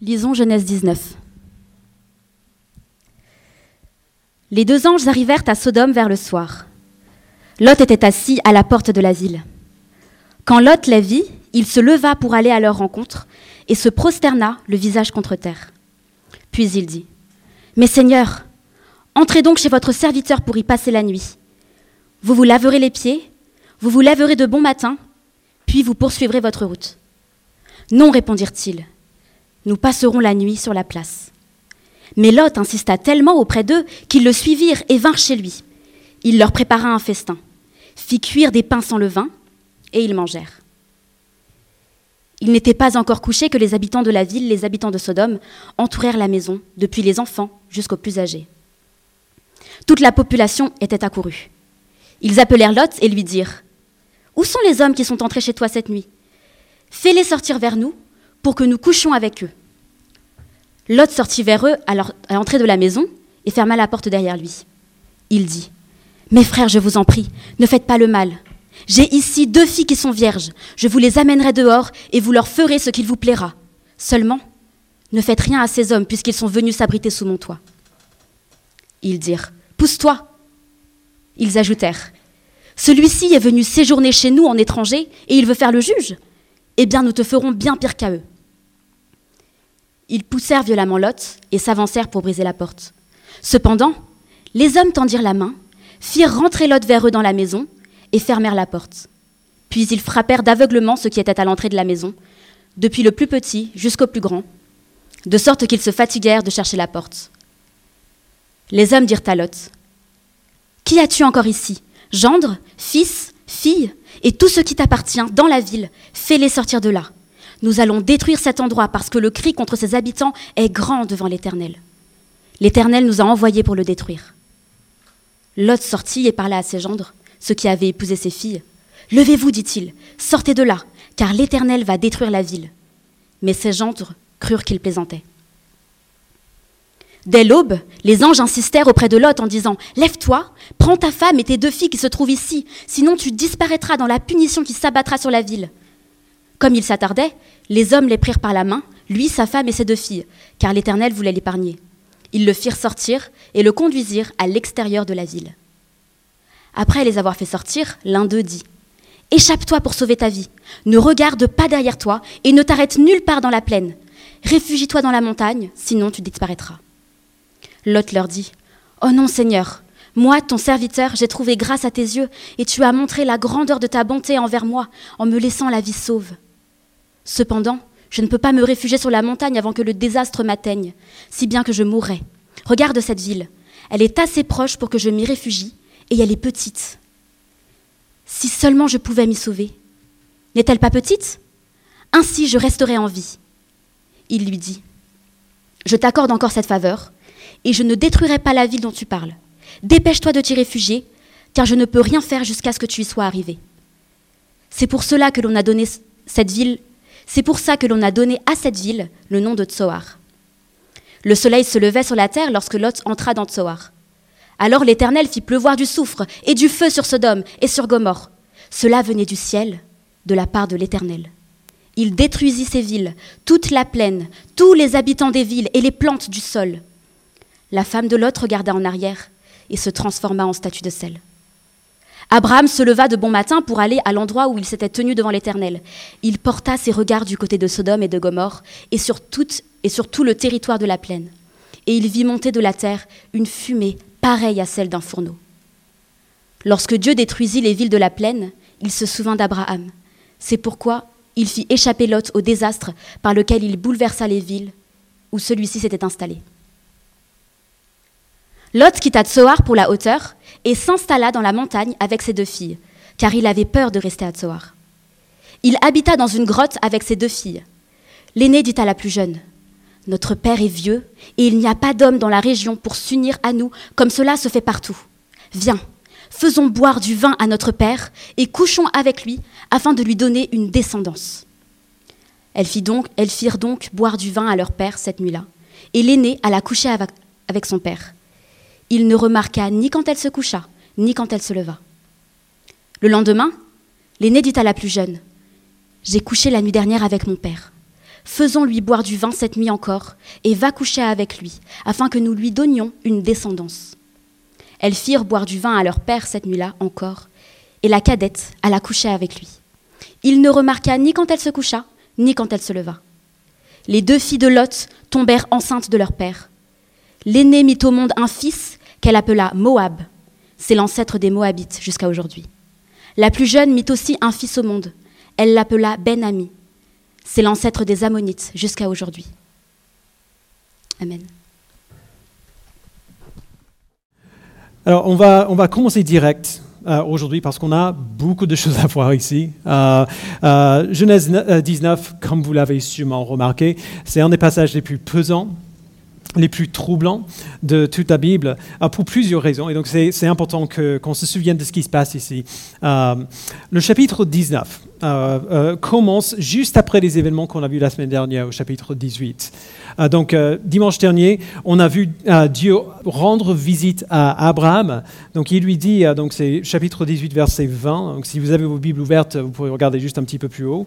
Lisons Genèse 19. Les deux anges arrivèrent à Sodome vers le soir. Lot était assis à la porte de la ville. Quand Lot les vit, il se leva pour aller à leur rencontre et se prosterna le visage contre terre. Puis il dit Mes seigneurs, entrez donc chez votre serviteur pour y passer la nuit. Vous vous laverez les pieds, vous vous lèverez de bon matin, puis vous poursuivrez votre route. Non, répondirent-ils, nous passerons la nuit sur la place. Mais Lot insista tellement auprès d'eux qu'ils le suivirent et vinrent chez lui. Il leur prépara un festin, fit cuire des pains sans levain, et ils mangèrent. Il n'était pas encore couché que les habitants de la ville, les habitants de Sodome, entourèrent la maison, depuis les enfants jusqu'aux plus âgés. Toute la population était accourue. Ils appelèrent Lot et lui dirent Où sont les hommes qui sont entrés chez toi cette nuit? Fais-les sortir vers nous pour que nous couchions avec eux. Lot sortit vers eux à l'entrée de la maison et ferma la porte derrière lui. Il dit Mes frères, je vous en prie, ne faites pas le mal. J'ai ici deux filles qui sont vierges. Je vous les amènerai dehors et vous leur ferez ce qu'il vous plaira. Seulement, ne faites rien à ces hommes puisqu'ils sont venus s'abriter sous mon toit. Ils dirent Pousse-toi. Ils ajoutèrent Celui-ci est venu séjourner chez nous en étranger et il veut faire le juge. Eh bien, nous te ferons bien pire qu'à eux. Ils poussèrent violemment Lot et s'avancèrent pour briser la porte. Cependant, les hommes tendirent la main, firent rentrer Lot vers eux dans la maison et fermèrent la porte. Puis ils frappèrent d'aveuglement ceux qui étaient à l'entrée de la maison, depuis le plus petit jusqu'au plus grand, de sorte qu'ils se fatiguèrent de chercher la porte. Les hommes dirent à Lot Qui as-tu encore ici? Gendre, fils, fille, et tout ce qui t'appartient dans la ville, fais-les sortir de là. Nous allons détruire cet endroit parce que le cri contre ses habitants est grand devant l'Éternel. L'Éternel nous a envoyés pour le détruire. Lot sortit et parla à ses gendres, ceux qui avaient épousé ses filles. Levez-vous, dit-il, sortez de là, car l'Éternel va détruire la ville. Mais ses gendres crurent qu'il plaisantait. Dès l'aube, les anges insistèrent auprès de Lot en disant Lève-toi, prends ta femme et tes deux filles qui se trouvent ici, sinon tu disparaîtras dans la punition qui s'abattra sur la ville. Comme il s'attardait, les hommes les prirent par la main, lui, sa femme et ses deux filles, car l'Éternel voulait l'épargner. Ils le firent sortir et le conduisirent à l'extérieur de la ville. Après les avoir fait sortir, l'un d'eux dit Échappe-toi pour sauver ta vie. Ne regarde pas derrière toi et ne t'arrête nulle part dans la plaine. Réfugie-toi dans la montagne, sinon tu disparaîtras. Lot leur dit Oh non, Seigneur, moi, ton serviteur, j'ai trouvé grâce à tes yeux, et tu as montré la grandeur de ta bonté envers moi en me laissant la vie sauve. Cependant, je ne peux pas me réfugier sur la montagne avant que le désastre m'atteigne, si bien que je mourrai. Regarde cette ville. Elle est assez proche pour que je m'y réfugie, et elle est petite. Si seulement je pouvais m'y sauver. N'est-elle pas petite? Ainsi je resterai en vie. Il lui dit, Je t'accorde encore cette faveur, et je ne détruirai pas la ville dont tu parles. Dépêche-toi de t'y réfugier, car je ne peux rien faire jusqu'à ce que tu y sois arrivé. C'est pour cela que l'on a donné cette ville, c'est pour ça que l'on a donné à cette ville le nom de Tsoar. Le soleil se levait sur la terre lorsque Lot entra dans Tsoar. Alors l'Éternel fit pleuvoir du soufre et du feu sur Sodome et sur Gomorre. Cela venait du ciel, de la part de l'Éternel. Il détruisit ces villes, toute la plaine, tous les habitants des villes et les plantes du sol. La femme de Lot regarda en arrière et se transforma en statue de sel. Abraham se leva de bon matin pour aller à l'endroit où il s'était tenu devant l'Éternel. Il porta ses regards du côté de Sodome et de Gomorre et sur, et sur tout le territoire de la plaine. Et il vit monter de la terre une fumée pareille à celle d'un fourneau. Lorsque Dieu détruisit les villes de la plaine, il se souvint d'Abraham. C'est pourquoi il fit échapper Lot au désastre par lequel il bouleversa les villes où celui-ci s'était installé. Lot quitta Tsoar pour la hauteur et s'installa dans la montagne avec ses deux filles, car il avait peur de rester à Tsoar. Il habita dans une grotte avec ses deux filles. L'aînée dit à la plus jeune Notre père est vieux et il n'y a pas d'homme dans la région pour s'unir à nous comme cela se fait partout. Viens, faisons boire du vin à notre père et couchons avec lui afin de lui donner une descendance. Elles, firent donc boire du vin à leur père cette nuit-là, et l'aînée alla coucher avec son père il ne remarqua ni quand elle se coucha, ni quand elle se leva. Le lendemain, l'aîné dit à la plus jeune J'ai couché la nuit dernière avec mon père. Faisons-lui boire du vin cette nuit encore, et va coucher avec lui, afin que nous lui donnions une descendance. Elles firent boire du vin à leur père cette nuit-là encore, et la cadette alla coucher avec lui. Il ne remarqua ni quand elle se coucha, ni quand elle se leva. Les deux filles de Lot tombèrent enceintes de leur père. L'aînée mit au monde un fils qu'elle appela Moab. C'est l'ancêtre des Moabites jusqu'à aujourd'hui. La plus jeune mit aussi un fils au monde. Elle l'appela Ben-Ami. C'est l'ancêtre des Ammonites jusqu'à aujourd'hui. Amen. Alors, on va, on va commencer direct euh, aujourd'hui parce qu'on a beaucoup de choses à voir ici. Euh, euh, Genèse 19, comme vous l'avez sûrement remarqué, c'est un des passages les plus pesants les plus troublants de toute la Bible pour plusieurs raisons. Et donc, c'est important qu'on se souvienne de ce qui se passe ici. le chapitre 19 commence juste après les événements qu'on a vus la semaine dernière au chapitre 18. Euh, donc, euh, dimanche dernier, on a vu euh, Dieu rendre visite à Abraham. Donc, il lui dit, donc c'est chapitre 18, verset 20. Donc, si vous avez vos Bibles ouvertes, vous pouvez regarder juste un petit peu plus haut.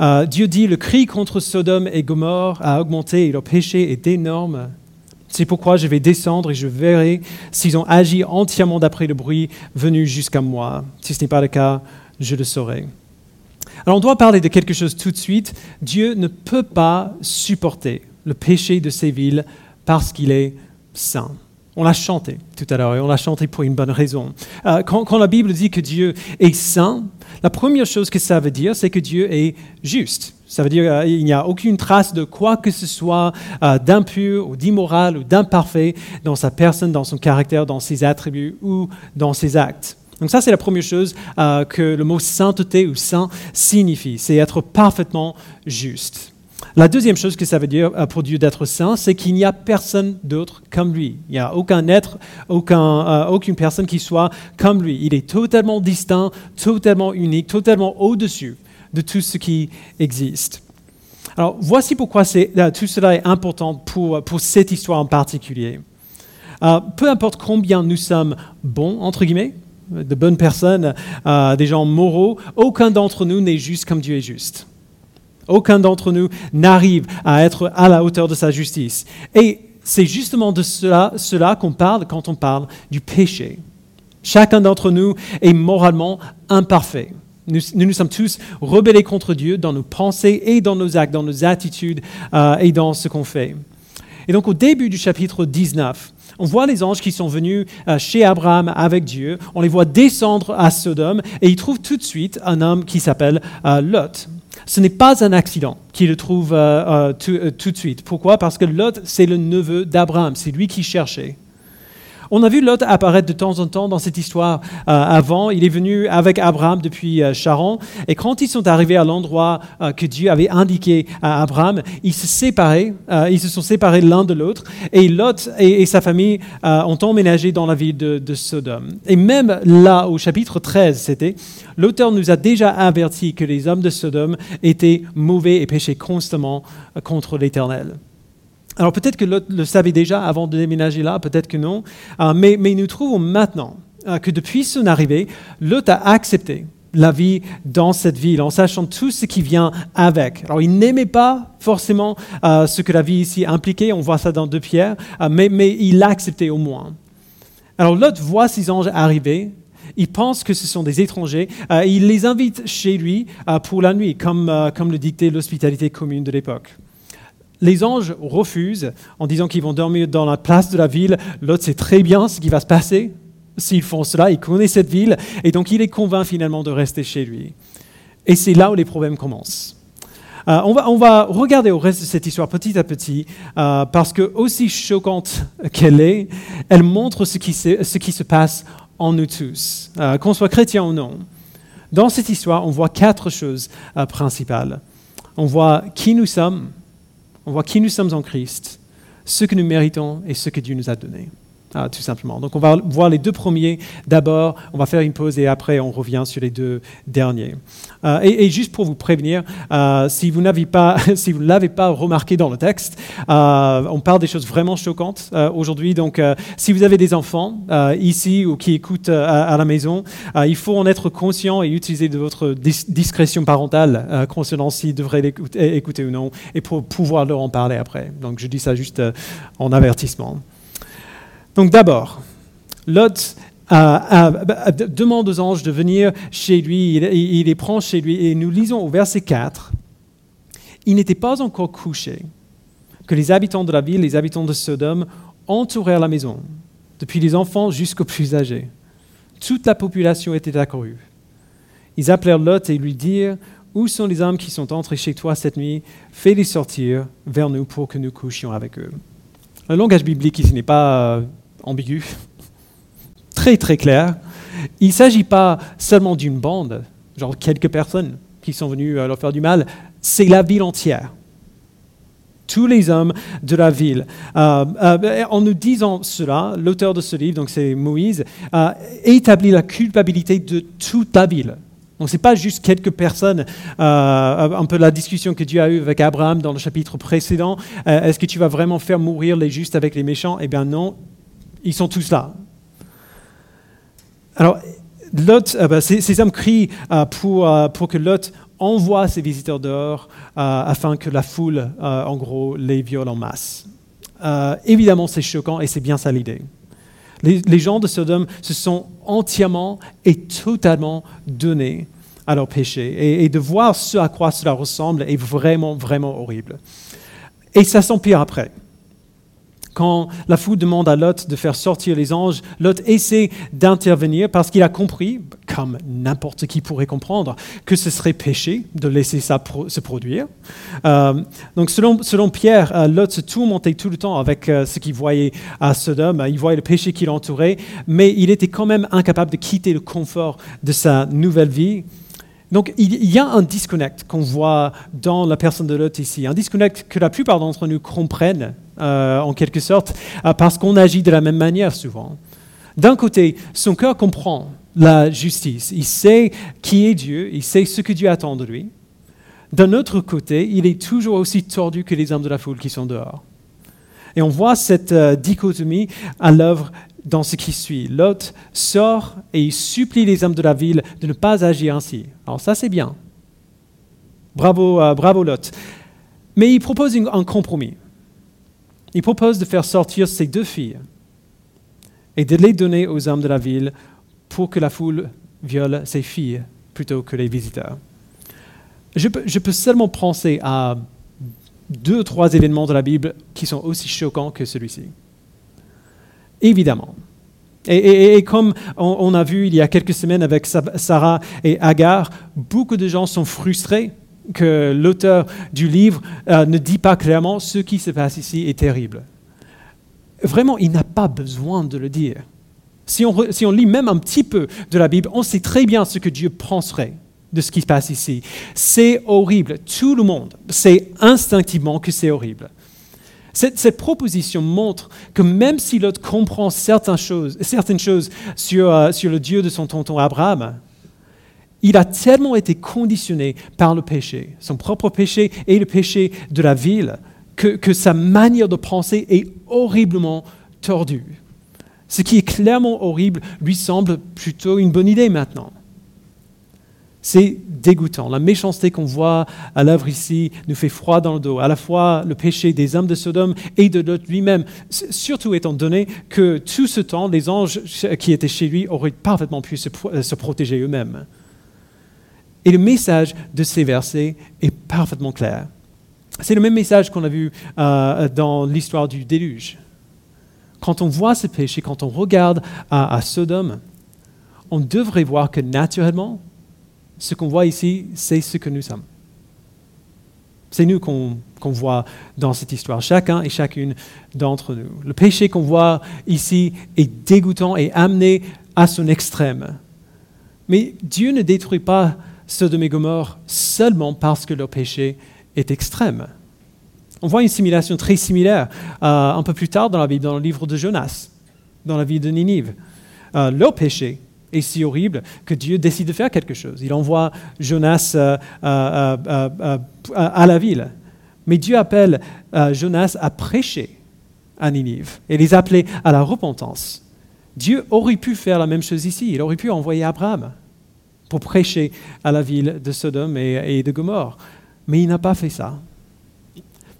Dieu dit, le cri contre Sodome et Gomorre a augmenté et leur péché est énorme. C'est pourquoi je vais descendre et je verrai s'ils ont agi entièrement d'après le bruit venu jusqu'à moi. Si ce n'est pas le cas, je le saurai. Alors on doit parler de quelque chose tout de suite. Dieu ne peut pas supporter le péché de ces villes parce qu'il est saint. On l'a chanté tout à l'heure et on l'a chanté pour une bonne raison. Euh, quand, la Bible dit que Dieu est saint, la première chose que ça veut dire, c'est que Dieu est juste. Ça veut dire qu'il n'y a aucune trace de quoi que ce soit euh, d'impur ou d'immoral ou d'imparfait dans sa personne, dans son caractère, dans ses attributs ou dans ses actes. Donc ça, c'est la première chose euh, que le mot sainteté ou saint signifie, c'est être parfaitement juste. La deuxième chose que ça veut dire euh, pour Dieu d'être saint, c'est qu'il n'y a personne d'autre comme lui. Il n'y a aucun être, euh, aucune personne qui soit comme lui. Il est totalement distinct, totalement unique, totalement au-dessus de tout ce qui existe. Alors voici pourquoi euh, tout cela est important pour, pour cette histoire en particulier. peu importe combien nous sommes bons, entre guillemets, de bonnes personnes, des gens moraux, aucun d'entre nous n'est juste comme Dieu est juste. Aucun d'entre nous n'arrive à être à la hauteur de sa justice. Et c'est justement de cela, qu'on parle quand on parle du péché. Chacun d'entre nous est moralement imparfait. Nous, nous, sommes tous rebellés contre Dieu dans nos pensées et dans nos actes, dans nos attitudes euh, et dans ce qu'on fait. Et donc au début du chapitre 19, on voit les anges qui sont venus euh, chez Abraham avec Dieu, on les voit descendre à Sodome et ils trouvent tout de suite un homme qui s'appelle euh, Lot. Ce n'est pas un accident qu'il le trouve euh, tout, de suite. Pourquoi? Parce que Lot, c'est le neveu d'Abraham, c'est lui qui cherchait. On a vu Lot apparaître de temps en temps dans cette histoire euh, avant. Il est venu avec Abraham depuis euh, Charan. Et quand ils sont arrivés à l'endroit euh, que Dieu avait indiqué à Abraham, ils se séparaient, ils se sont séparés l'un de l'autre. Et Lot et, sa famille ont emménagé dans la ville de, de, Sodome. Et même là, au chapitre 13, c'était, l'auteur nous a déjà averti que les hommes de Sodome étaient mauvais et péchaient constamment contre l'Éternel. Alors peut-être que Lot le savait déjà avant de déménager là, peut-être que non, euh, mais, nous trouvons maintenant euh, que depuis son arrivée, Lot a accepté la vie dans cette ville en sachant tout ce qui vient avec. Alors il n'aimait pas forcément euh, ce que la vie ici impliquait, on voit ça dans deux pierres, mais, mais il l'acceptait au moins. Alors Lot voit ces anges arriver, il pense que ce sont des étrangers, il les invite chez lui pour la nuit, comme, comme le dictait l'hospitalité commune de l'époque. Les anges refusent en disant qu'ils vont dormir dans la place de la ville. L'autre sait très bien ce qui va se passer. S'ils font cela, il connaît cette ville et donc il est convaincu finalement de rester chez lui. Et c'est là où les problèmes commencent. Euh, on, va, regarder au reste de cette histoire petit à petit, euh, parce que aussi choquante qu'elle est, elle montre ce qui se, ce qui se passe en nous tous, euh, qu'on soit chrétien ou non. Dans cette histoire, on voit quatre choses principales. On voit qui nous sommes, on voit qui nous sommes en Christ, ce que nous méritons et ce que Dieu nous a donné. Ah, tout simplement. Donc on va voir les deux premiers d'abord, on va faire une pause et après on revient sur les deux derniers. Euh, et, juste pour vous prévenir, euh, si vous n'avez pas, si vous l'avez pas remarqué dans le texte, euh, on parle des choses vraiment choquantes aujourd'hui. Donc si vous avez des enfants ici ou qui écoutent à, la maison, il faut en être conscient et utiliser de votre discrétion parentale concernant s'ils devraient l'écouter, écouter ou non, et pour pouvoir leur en parler après. Donc je dis ça juste en avertissement. Donc d'abord, Lot demande aux anges de venir chez lui, il, les prend chez lui, et nous lisons au verset 4, il n'était pas encore couché que les habitants de la ville, les habitants de Sodome, entourèrent la maison, depuis les enfants jusqu'aux plus âgés. Toute la population était accourue. Ils appelèrent Lot et lui dirent, Où sont les hommes qui sont entrés chez toi cette nuit? Fais-les sortir vers nous pour que nous couchions avec eux. Le langage biblique ici n'est pas euh, ambigu, très très clair. Il ne s'agit pas seulement d'une bande, genre quelques personnes qui sont venues euh, leur faire du mal, c'est la ville entière. Tous les hommes de la ville. Euh, euh, en nous disant cela, l'auteur de ce livre, donc c'est Moïse, établit la culpabilité de toute la ville. Donc ce n'est pas juste quelques personnes, un peu la discussion que Dieu a eue avec Abraham dans le chapitre précédent. Est-ce que tu vas vraiment faire mourir les justes avec les méchants? Eh bien non, ils sont tous là. Alors, Lot, euh, bah, ces, hommes crient euh, euh, pour, que Lot envoie ses visiteurs dehors afin que la foule, en gros, les viole en masse. évidemment, c'est choquant et c'est bien ça l'idée. Les, gens de Sodome se sont entièrement et totalement donnés à leur péché. Et, de voir ce à quoi cela ressemble est vraiment, vraiment horrible. Et ça s'empire après. Quand la foule demande à Lot de faire sortir les anges, Lot essaie d'intervenir parce qu'il a compris, comme n'importe qui pourrait comprendre, que ce serait péché de laisser ça se produire. Euh, donc selon, Pierre, euh, Lot se tourmentait tout le temps avec euh, ce qu'il voyait à Sodome. Il voyait le péché qui l'entourait, mais il était quand même incapable de quitter le confort de sa nouvelle vie. Donc il y a un disconnect qu'on voit dans la personne de Lot ici, un disconnect que la plupart d'entre nous comprennent euh, en quelque sorte, euh, parce qu'on agit de la même manière souvent. D'un côté, son cœur comprend la justice, il sait qui est Dieu, il sait ce que Dieu attend de lui. D'un autre côté, il est toujours aussi tordu que les hommes de la foule qui sont dehors. Et on voit cette euh, dichotomie à l'œuvre dans ce qui suit. Lot sort et il supplie les hommes de la ville de ne pas agir ainsi. Alors ça, c'est bien. Bravo, bravo Lot. Mais il propose un compromis il propose de faire sortir ces deux filles et de les donner aux hommes de la ville pour que la foule viole ces filles plutôt que les visiteurs. Je peux, seulement penser à deux trois événements de la Bible qui sont aussi choquants que celui-ci. Évidemment. Et, comme on, a vu il y a quelques semaines avec Sarah et Agar, beaucoup de gens sont frustrés que l'auteur du livre euh, ne dit pas clairement ce qui se passe ici est terrible. Vraiment, il n'a pas besoin de le dire. Si on, si on, lit même un petit peu de la Bible, on sait très bien ce que Dieu penserait de ce qui se passe ici. C'est horrible. Tout le monde sait instinctivement que c'est horrible. Cette, proposition montre que même si l'autre comprend certaines choses, euh, sur le Dieu de son tonton Abraham, il a tellement été conditionné par le péché, son propre péché et le péché de la ville, que, sa manière de penser est horriblement tordue. Ce qui est clairement horrible lui semble plutôt une bonne idée maintenant. C'est dégoûtant. La méchanceté qu'on voit à l'œuvre ici nous fait froid dans le dos. À la fois le péché des hommes de Sodome et de Lot lui-même, surtout étant donné que tout ce temps, les anges qui étaient chez lui auraient parfaitement pu se protéger eux-mêmes. Et le message de ces versets est parfaitement clair. C'est le même message qu'on a vu euh, dans l'histoire du déluge. Quand on voit ce péché, quand on regarde à, Sodome, on devrait voir que naturellement, ce qu'on voit ici, c'est ce que nous sommes. C'est nous qu'on voit dans cette histoire, chacun et chacune d'entre nous. Le péché qu'on voit ici est dégoûtant et amené à son extrême. Mais Dieu ne détruit pas Sodome et Gomorre seulement parce que leur péché est extrême. On voit une simulation très similaire euh, un peu plus tard dans la Bible, dans le livre de Jonas. dans la vie de Ninive. Euh, leur péché est si horrible que Dieu décide de faire quelque chose. Il envoie Jonas euh, à la ville. Mais Dieu appelle Jonas à prêcher à Ninive et les appeler à la repentance. Dieu aurait pu faire la même chose ici. Il aurait pu envoyer Abraham pour prêcher à la ville de Sodome et, de Gomorre. Mais il n'a pas fait ça.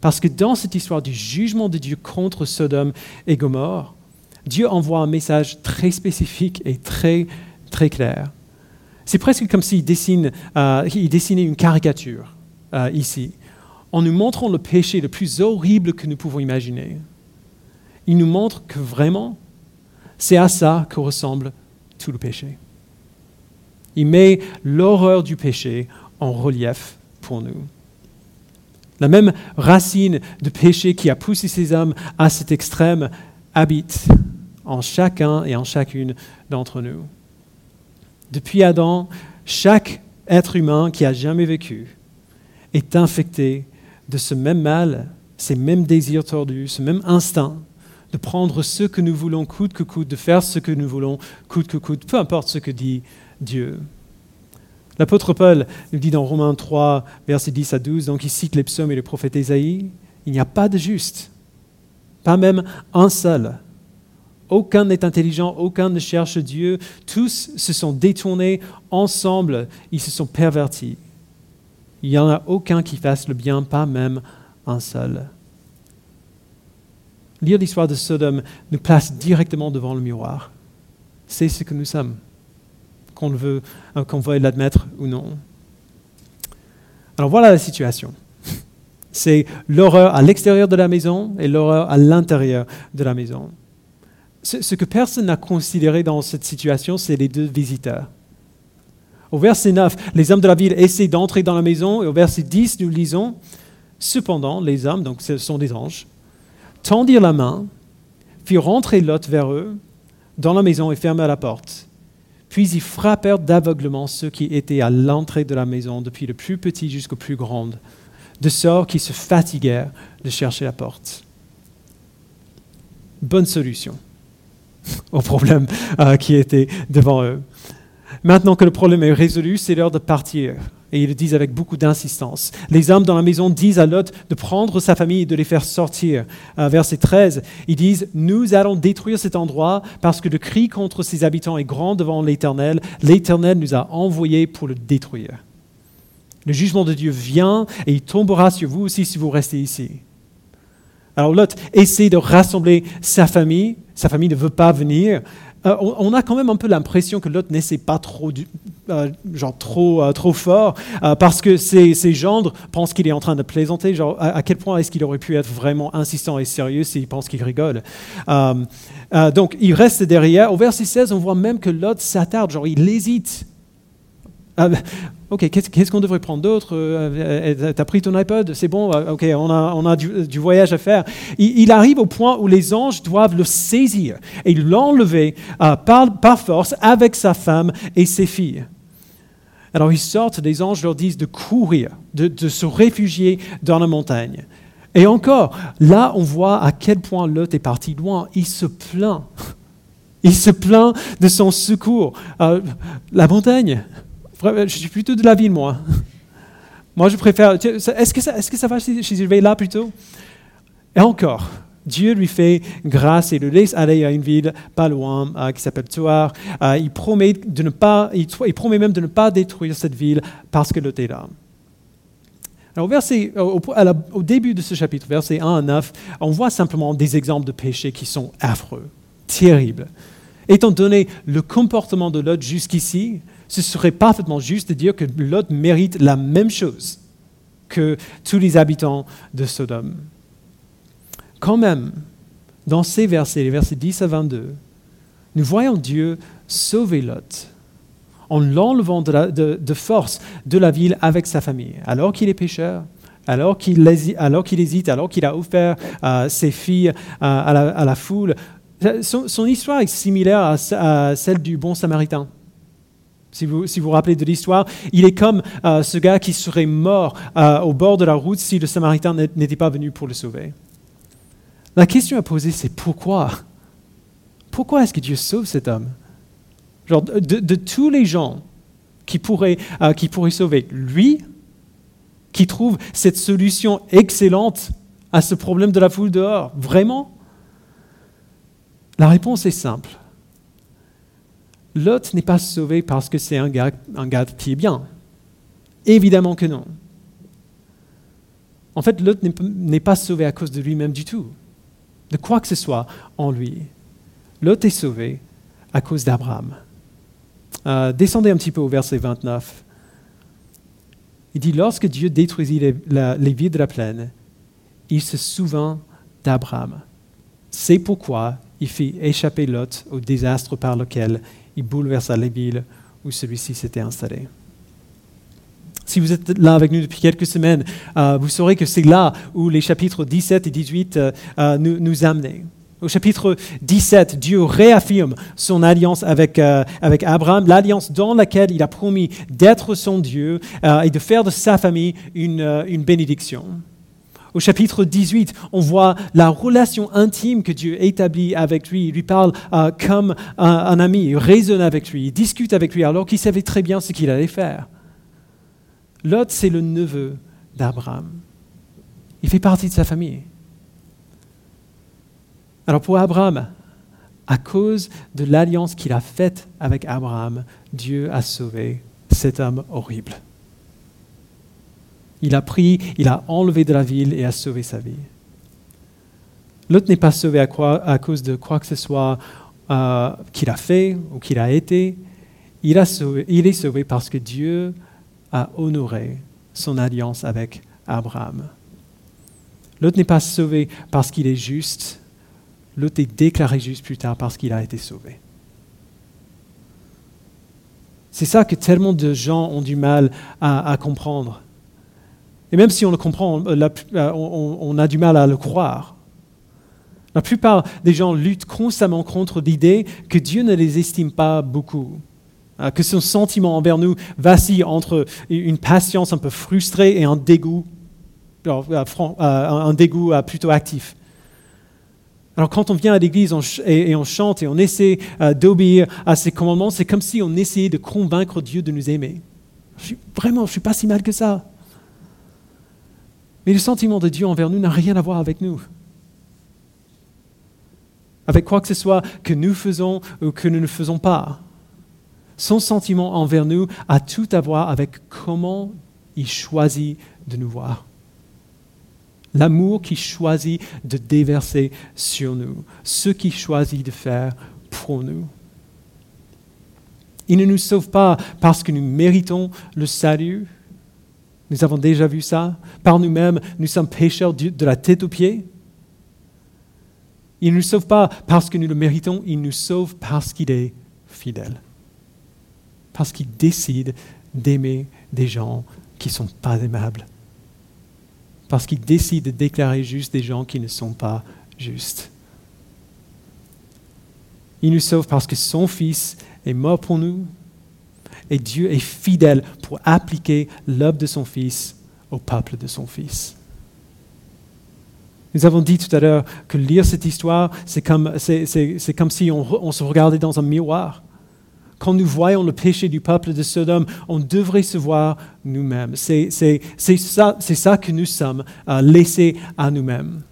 Parce que dans cette histoire du jugement de Dieu contre Sodome et Gomorre, Dieu envoie un message très spécifique et très, très clair. C'est presque comme s'il dessine, euh, dessinait une caricature euh, ici, en nous montrant le péché le plus horrible que nous pouvons imaginer. Il nous montre que vraiment, c'est à ça que ressemble tout le péché. Il met l'horreur du péché en relief pour nous. La même racine de péché qui a poussé ces hommes à cet extrême habite en chacun et en chacune d'entre nous. Depuis Adam, chaque être humain qui a jamais vécu est infecté de ce même mal, ces mêmes désirs tordus, ce même instinct de prendre ce que nous voulons coûte que coûte, de faire ce que nous voulons coûte que coûte, peu importe ce que dit Dieu. L'apôtre Paul nous dit dans Romains 3, versets 10 à 12, donc il cite les psaumes et le prophète Ésaïe, il n'y a pas de juste, pas même un seul. Aucun n'est intelligent, aucun ne cherche Dieu, tous se sont détournés ensemble, ils se sont pervertis. Il n'y en a aucun qui fasse le bien, pas même un seul. Lire l'histoire de Sodome nous place directement devant le miroir. C'est ce que nous sommes qu'on veut, euh, veuille l'admettre ou non. Alors voilà la situation. C'est l'horreur à l'extérieur de la maison et l'horreur à l'intérieur de la maison. Ce, que personne n'a considéré dans cette situation, c'est les deux visiteurs. Au verset 9, les hommes de la ville essaient d'entrer dans la maison et au verset 10, nous lisons, Cependant, les hommes, donc ce sont des anges, tendirent la main, firent rentrer Lot vers eux dans la maison et fermèrent la porte. Puis ils frappèrent d'aveuglement ceux qui étaient à l'entrée de la maison, depuis le plus petit jusqu'au plus grand, de sorte qu'ils se fatiguèrent de chercher la porte. Bonne solution au problème euh, qui était devant eux. Maintenant que le problème est résolu, c'est l'heure de partir. Et ils le disent avec beaucoup d'insistance. Les hommes dans la maison disent à Lot de prendre sa famille et de les faire sortir. verset 13, ils disent, nous allons détruire cet endroit parce que le cri contre ses habitants est grand devant l'Éternel. L'Éternel nous a envoyés pour le détruire. Le jugement de Dieu vient et il tombera sur vous aussi si vous restez ici. Alors Lot essaie de rassembler sa famille. Sa famille ne veut pas venir. Euh, on, a quand même un peu l'impression que l'autre n'essaie pas trop, euh, genre trop, euh, trop fort, parce que ses, gendres pensent qu'il est en train de plaisanter. Genre, à, quel point est-ce qu'il aurait pu être vraiment insistant et sérieux s'il pense qu'il rigole Donc, il reste derrière. Au verset 16, on voit même que l'autre s'attarde, genre, il hésite. Ok, qu'est-ce qu'on devrait prendre d'autre euh, euh, T'as pris ton iPod C'est bon euh, Ok, on a, du, voyage à faire. Il, arrive au point où les anges doivent le saisir et l'enlever par, par, force avec sa femme et ses filles. Alors ils sortent, les anges leur disent de courir, de, de se réfugier dans la montagne. Et encore, là, on voit à quel point Lot est parti loin. Il se plaint. Il se plaint de son secours. la montagne, je suis plutôt de la ville, moi. Moi, je préfère. Est-ce que, ça, va si, je vais là plutôt? Et encore, Dieu lui fait grâce et le laisse aller à une ville pas loin euh, qui s'appelle Tuar. Euh, il, promet de ne pas, il, promet même de ne pas détruire cette ville parce que l'autre est là. Alors, au, au, début de ce chapitre, verset 1 à 9, on voit simplement des exemples de péchés qui sont affreux, terribles. Étant donné le comportement de l'autre jusqu'ici, ce serait parfaitement juste de dire que Lot mérite la même chose que tous les habitants de Sodome. Quand même, dans ces versets, les versets 10 à 22, nous voyons Dieu sauver Lot en l'enlevant de, force de la ville avec sa famille, alors qu'il est pécheur, alors qu'il hésite, alors qu'il a offert euh, ses filles euh, à, la, foule. Son, histoire est similaire à celle du bon samaritain. Si vous, vous rappelez de l'histoire, il est comme euh, ce gars qui serait mort euh, au bord de la route si le Samaritain n'était pas venu pour le sauver. La question à poser, c'est pourquoi? Pourquoi est-ce que Dieu sauve cet homme? Genre, de, tous les gens qui pourraient, euh, qui pourraient sauver, lui, qui trouve cette solution excellente à ce problème de la foule dehors, vraiment? La réponse est simple. Lot n'est pas sauvé parce que c'est un gars, un gars qui est bien. Évidemment que non. En fait, Lot n'est pas sauvé à cause de lui-même du tout, de quoi que ce soit en lui. Lot est sauvé à cause d'Abraham. Euh, descendez un petit peu au verset 29. Il dit, lorsque Dieu détruisit les villes de la plaine, il se souvint d'Abraham. C'est pourquoi il fit échapper Lot au désastre par lequel il bouleversa les villes où celui-ci s'était installé. Si vous êtes là avec nous depuis quelques semaines, euh, vous saurez que c'est là où les chapitres 17 et 18 euh, euh, nous, nous amenaient. Au chapitre 17, Dieu réaffirme son alliance avec, avec Abraham, l'alliance dans laquelle il a promis d'être son Dieu et de faire de sa famille une, une bénédiction. Au chapitre 18, on voit la relation intime que Dieu établit avec lui. Il lui parle comme un, un, ami, il raisonne avec lui, il discute avec lui alors qu'il savait très bien ce qu'il allait faire. Lot, c'est le neveu d'Abraham. Il fait partie de sa famille. Alors pour Abraham, à cause de l'alliance qu'il a faite avec Abraham, Dieu a sauvé cet homme horrible. Il a pris, il a enlevé de la ville et a sauvé sa vie. Lot n'est pas sauvé à, cause de quoi que ce soit euh, qu'il a fait ou qu'il a été. Il est sauvé parce que Dieu a honoré son alliance avec Abraham. L'autre n'est pas sauvé parce qu'il est juste, l'autre est déclaré juste plus tard parce qu'il a été sauvé. C'est ça que tellement de gens ont du mal à, comprendre. Et même si on le comprend, euh, on a du mal à le croire. La plupart des gens luttent constamment contre l'idée que Dieu ne les estime pas beaucoup, euh, que son sentiment envers nous vacille entre une patience un peu frustrée et un dégoût, euh, euh, un dégoût plutôt actif. Alors quand on vient à l'église et on chante et on essaie d'obéir à ses commandements, c'est comme si on essayait de convaincre Dieu de nous aimer. vraiment, je ne suis pas si mal que ça. Mais le sentiment de Dieu envers nous n'a rien à voir avec nous. Avec quoi que ce soit que nous faisons ou que nous ne faisons pas. Son sentiment envers nous a tout à voir avec comment il choisit de nous voir. L'amour qu'il choisit de déverser sur nous, ce qu'il choisit de faire pour nous. Il ne nous sauve pas parce que nous méritons le salut. Nous avons déjà vu ça. Par nous-mêmes, nous sommes pécheurs de la tête aux pieds. Il ne nous sauve pas parce que nous le méritons, il nous sauve parce qu'il est fidèle parce qu'il décide d'aimer des gens qui ne sont pas aimables. Parce qu'il décide de déclarer juste des gens qui ne sont pas justes. Il nous sauve parce que son Fils est mort pour nous et Dieu est fidèle pour appliquer l'œuvre de son Fils au peuple de son Fils. Nous avons dit tout à l'heure que lire cette histoire, c'est comme, si on se regardait dans un miroir. Quand nous voyons le péché du peuple de Sodome, on devrait se voir nous-mêmes. C'est ça, ça, que nous sommes euh, laissés à nous-mêmes.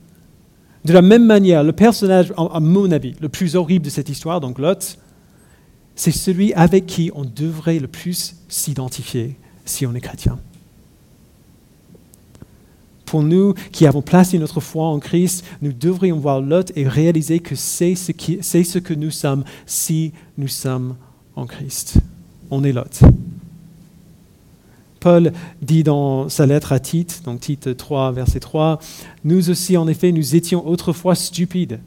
De la même manière, le personnage, à mon avis, le plus horrible de cette histoire, donc Lot, c'est celui avec qui on devrait le plus s'identifier si on est chrétien. Pour nous qui avons placé notre foi en Christ, nous devrions voir Lot et réaliser que c'est ce, que nous sommes si nous sommes en Christ. On est Lot. Paul dit dans sa lettre à Tite, donc Tite 3, verset 3, Nous aussi, en effet, nous étions autrefois stupides,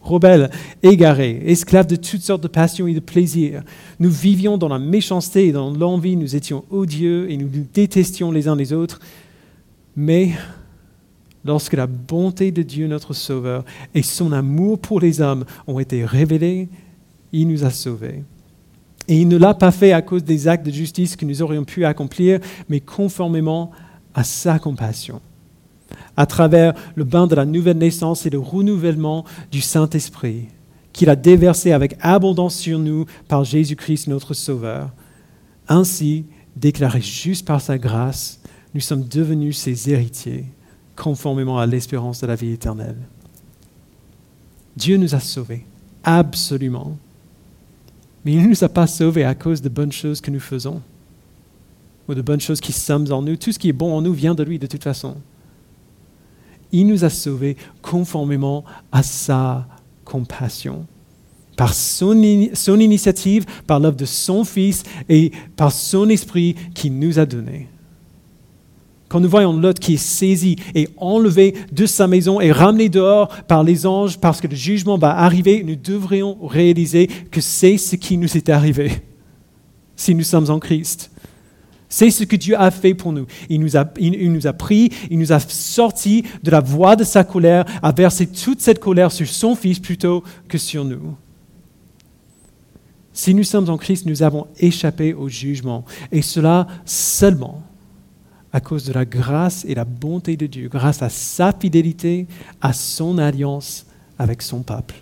rebelles, égarés, esclaves de toutes sortes de passions et de plaisirs. Nous vivions dans la méchanceté et dans l'envie, nous étions odieux et nous nous détestions les uns les autres. Mais lorsque la bonté de Dieu notre Sauveur et son amour pour les hommes ont été révélés, il nous a sauvés et il ne l'a pas fait à cause des actes de justice que nous aurions pu accomplir, mais conformément à sa compassion, à travers le bain de la nouvelle naissance et le renouvellement du Saint-Esprit, qu'il a déversé avec abondance sur nous par Jésus-Christ notre Sauveur. Ainsi, déclarés juste par sa grâce, nous sommes devenus ses héritiers, conformément à l'espérance de la vie éternelle. Dieu nous a sauvés, absolument. Mais il ne nous a pas sauvés à cause de bonnes choses que nous faisons, ou de bonnes choses qui sommes en nous. Tout ce qui est bon en nous vient de lui de toute façon. Il nous a sauvés conformément à sa compassion, par son, son initiative, par l'œuvre de son Fils et par son Esprit qu'il nous a donné. Quand nous voyons Lot qui est saisi et enlevé de sa maison et ramené dehors par les anges parce que le jugement va arriver, nous devrions réaliser que c'est ce qui nous est arrivé si nous sommes en Christ. C'est ce que Dieu a fait pour nous. Il nous a, il, nous a pris, il nous a sortis de la voie de sa colère, a versé toute cette colère sur son Fils plutôt que sur nous. Si nous sommes en Christ, nous avons échappé au jugement. Et cela seulement à cause de la grâce et la bonté de Dieu, grâce à sa fidélité, à son alliance avec son peuple.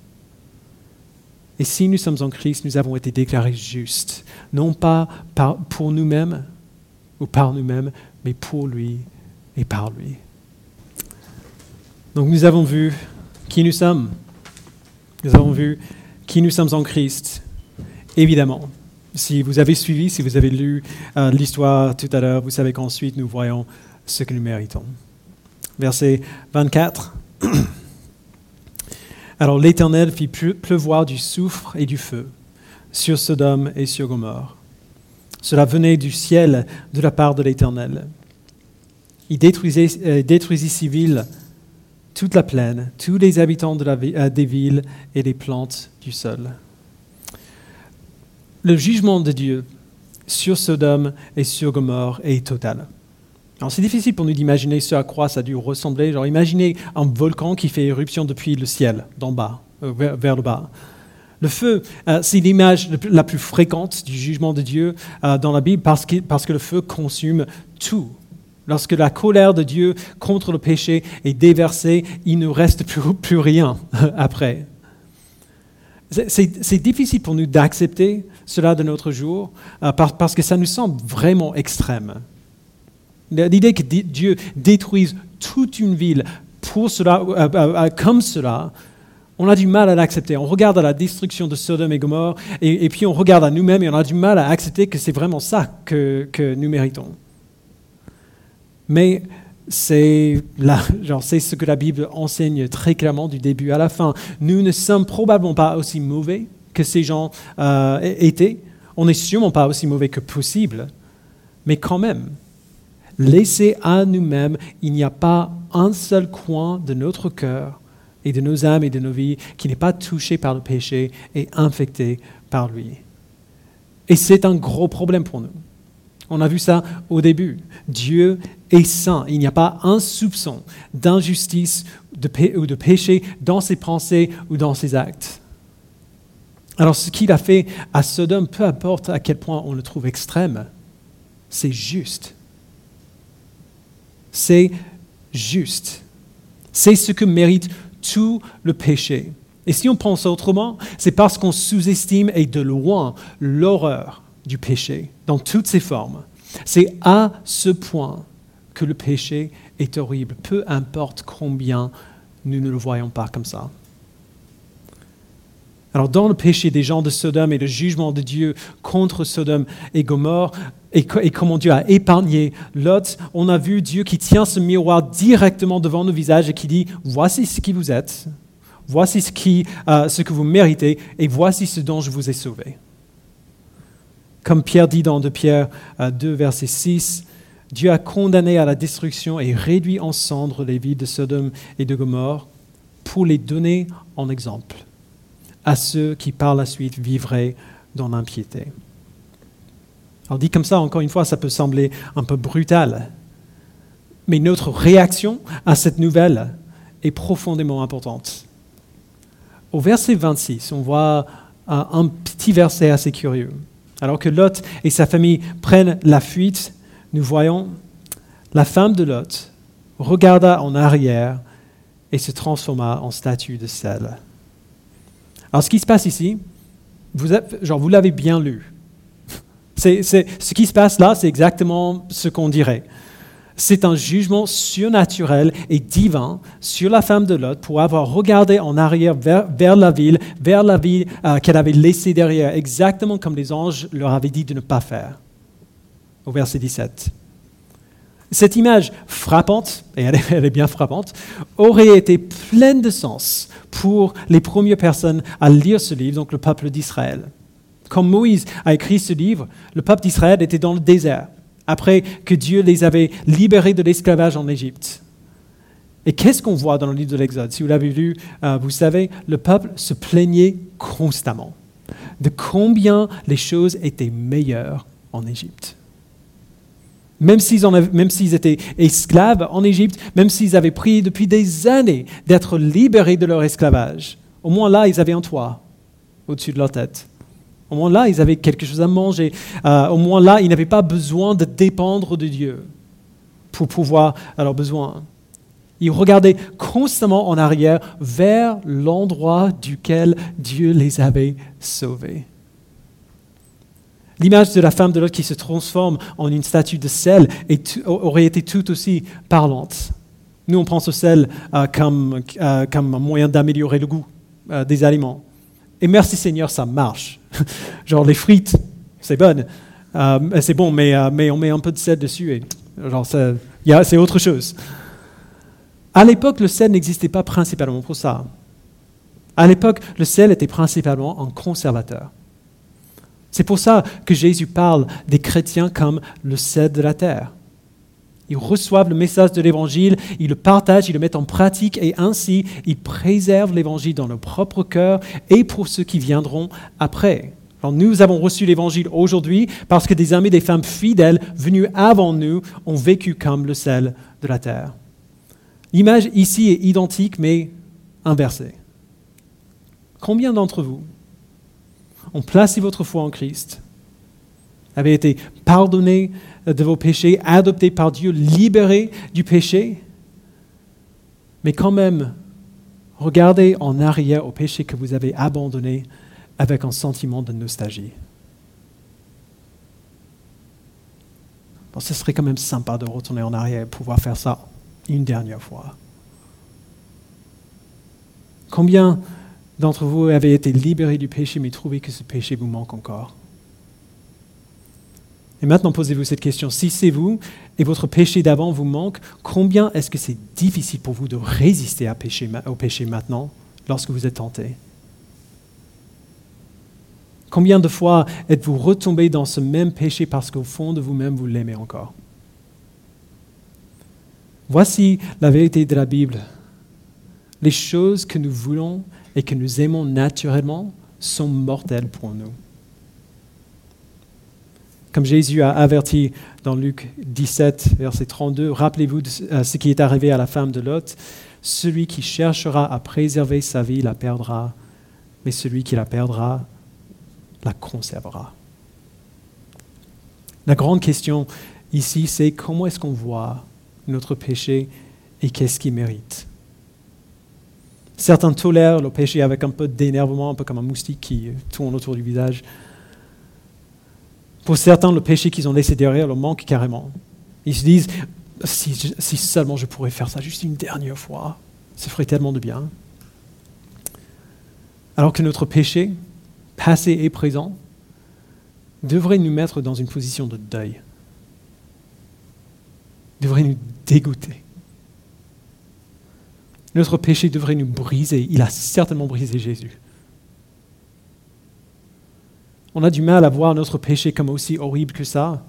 Et si nous sommes en Christ, nous avons été déclarés justes, non pas pour nous-mêmes ou par nous-mêmes, mais pour lui et par lui. Donc nous avons vu qui nous sommes. Nous avons vu qui nous sommes en Christ. Évidemment, si vous avez suivi, si vous avez lu euh, l'histoire tout à l'heure, vous savez qu'ensuite nous voyons ce que nous méritons. Verset 24. Alors l'Éternel fit pleuvoir du soufre et du feu sur Sodome et sur Gomorre. Cela venait du ciel de la part de l'Éternel. Il détruisait, euh, détruisit civils toute la plaine, tous les habitants euh, des villes et les plantes du sol le jugement de Dieu sur Sodome et sur Gomorre est total. Alors c'est difficile pour nous d'imaginer ce à quoi ça a dû ressembler. Genre imaginez un volcan qui fait éruption depuis le ciel, d'en bas, euh, vers, le bas. Le feu, euh, c'est l'image la plus fréquente du jugement de Dieu euh, dans la Bible parce que, le feu consume tout. Lorsque la colère de Dieu contre le péché est déversée, il ne reste plus, rien après. C'est difficile pour nous d'accepter cela de notre jour euh, parce que ça nous semble vraiment extrême. L'idée que Dieu détruise toute une ville pour cela, euh, euh, comme cela, on a du mal à l'accepter. On regarde à la destruction de Sodome et Gomorre et, puis on regarde à nous-mêmes et on a du mal à accepter que c'est vraiment ça que, nous méritons. Mais c'est ce que la Bible enseigne très clairement du début à la fin. Nous ne sommes probablement pas aussi mauvais que ces gens euh, étaient. On n'est sûrement pas aussi mauvais que possible. Mais quand même, laissés à nous-mêmes, il n'y a pas un seul coin de notre cœur et de nos âmes et de nos vies qui n'est pas touché par le péché et infecté par lui. Et c'est un gros problème pour nous. On a vu ça au début. Dieu est saint. Il n'y a pas un soupçon d'injustice ou de péché dans ses pensées ou dans ses actes. Alors ce qu'il a fait à Sodome, peu importe à quel point on le trouve extrême, c'est juste. C'est juste. C'est ce que mérite tout le péché. Et si on pense autrement, c'est parce qu'on sous-estime et de loin l'horreur du péché dans toutes ses formes. C'est à ce point que le péché est horrible, peu importe combien nous ne le voyons pas comme ça. Alors dans le péché des gens de Sodome et le jugement de Dieu contre Sodome et Gomorre, et, comment Dieu a épargné Lot, on a vu Dieu qui tient ce miroir directement devant nos visages et qui dit, voici ce qui vous êtes, voici ce, euh, ce que vous méritez, et voici ce dont je vous ai sauvé. Comme Pierre dit dans 2 Pierre 2, euh, verset 6, Dieu a condamné à la destruction et réduit en cendres les villes de Sodome et de Gomorre pour les donner en exemple à ceux qui par la suite vivraient dans l'impiété. Alors dit comme ça, encore une fois, ça peut sembler un peu brutal, mais notre réaction à cette nouvelle est profondément importante. Au verset 26, on voit un petit verset assez curieux. Alors que Lot et sa famille prennent la fuite, nous voyons la femme de Lot regarda en arrière et se transforma en statue de sel. Alors, ce qui se passe ici, vous, l'avez bien lu. Ce qui se passe là, c'est exactement ce qu'on dirait. C'est un jugement surnaturel et divin sur la femme de Lot pour avoir regardé en arrière vers, la ville, vers la ville euh, qu'elle avait laissée derrière, exactement comme les anges leur avaient dit de ne pas faire. Au verset 17. Cette image frappante, et elle est, bien frappante, aurait été pleine de sens pour les premières personnes à lire ce livre, donc le peuple d'Israël. Quand Moïse a écrit ce livre, le peuple d'Israël était dans le désert, après que Dieu les avait libérés de l'esclavage en Égypte. Et qu'est-ce qu'on voit dans le livre de l'Exode? Si vous l'avez lu, euh, vous savez, le peuple se plaignait constamment de combien les choses étaient meilleures en Égypte. Même s'ils, étaient esclaves en Égypte, même s'ils avaient prié depuis des années d'être libérés de leur esclavage, au moins là, ils avaient un toit au-dessus de leur tête. Au moins là, ils avaient quelque chose à manger. Euh, au moins là, ils n'avaient pas besoin de dépendre de Dieu pour pouvoir à leurs besoins. Ils regardaient constamment en arrière vers l'endroit duquel Dieu les avait sauvés. L'image de la femme de l'autre qui se transforme en une statue de sel aurait été tout aussi parlante. Nous, on pense au sel euh, euh, comme, un moyen d'améliorer le goût euh, des aliments. Et merci Seigneur, ça marche. genre les frites, c'est bon, c'est bon, mais, on met un peu de sel dessus et c'est autre chose. À l'époque, le sel n'existait pas principalement pour ça. À l'époque, le sel était principalement un conservateur. C'est pour ça que Jésus parle des chrétiens comme le sel de la terre. Ils reçoivent le message de l'Évangile, ils le partagent, ils le mettent en pratique et ainsi ils préservent l'Évangile dans leur propre cœur et pour ceux qui viendront après. Alors nous avons reçu l'Évangile aujourd'hui parce que des hommes et des femmes fidèles venus avant nous ont vécu comme le sel de la terre. L'image ici est identique mais inversée. Combien d'entre vous ont placé votre foi en Christ, avez été pardonné de vos péchés, adopté par Dieu, libéré du péché, mais quand même, regardez en arrière au péché que vous avez abandonné avec un sentiment de nostalgie. Bon, ce serait quand même sympa de retourner en arrière et pouvoir faire ça une dernière fois. Combien d'entre vous avez été libérés du péché, mais trouvez que ce péché vous manque encore. Et maintenant, posez-vous cette question. Si c'est vous et votre péché d'avant vous manque, combien est-ce que c'est difficile pour vous de résister au péché maintenant lorsque vous êtes tenté? Combien de fois êtes-vous retombé dans ce même péché parce qu'au fond de vous-même, vous l'aimez encore? Voici la vérité de la Bible. Les choses que nous voulons et que nous aimons naturellement sont mortels pour nous. Comme Jésus a averti dans Luc 17, verset 32, rappelez-vous ce qui est arrivé à la femme de Lot. Celui qui cherchera à préserver sa vie la perdra, mais celui qui la perdra la conservera. La grande question ici, c'est comment est-ce qu'on voit notre péché et qu'est-ce qui mérite? Certains tolèrent le péché avec un peu d'énervement, un peu comme un moustique qui tourne autour du visage. Pour certains, le péché qu'ils ont laissé derrière leur manque carrément. Ils se disent, si, seulement je pourrais faire ça juste une dernière fois, ça ferait tellement de bien. Alors que notre péché, passé et présent, devrait nous mettre dans une position de deuil, devrait nous dégoûter. Notre péché devrait nous briser. Il a certainement brisé Jésus. On a du mal à voir notre péché comme aussi horrible que ça.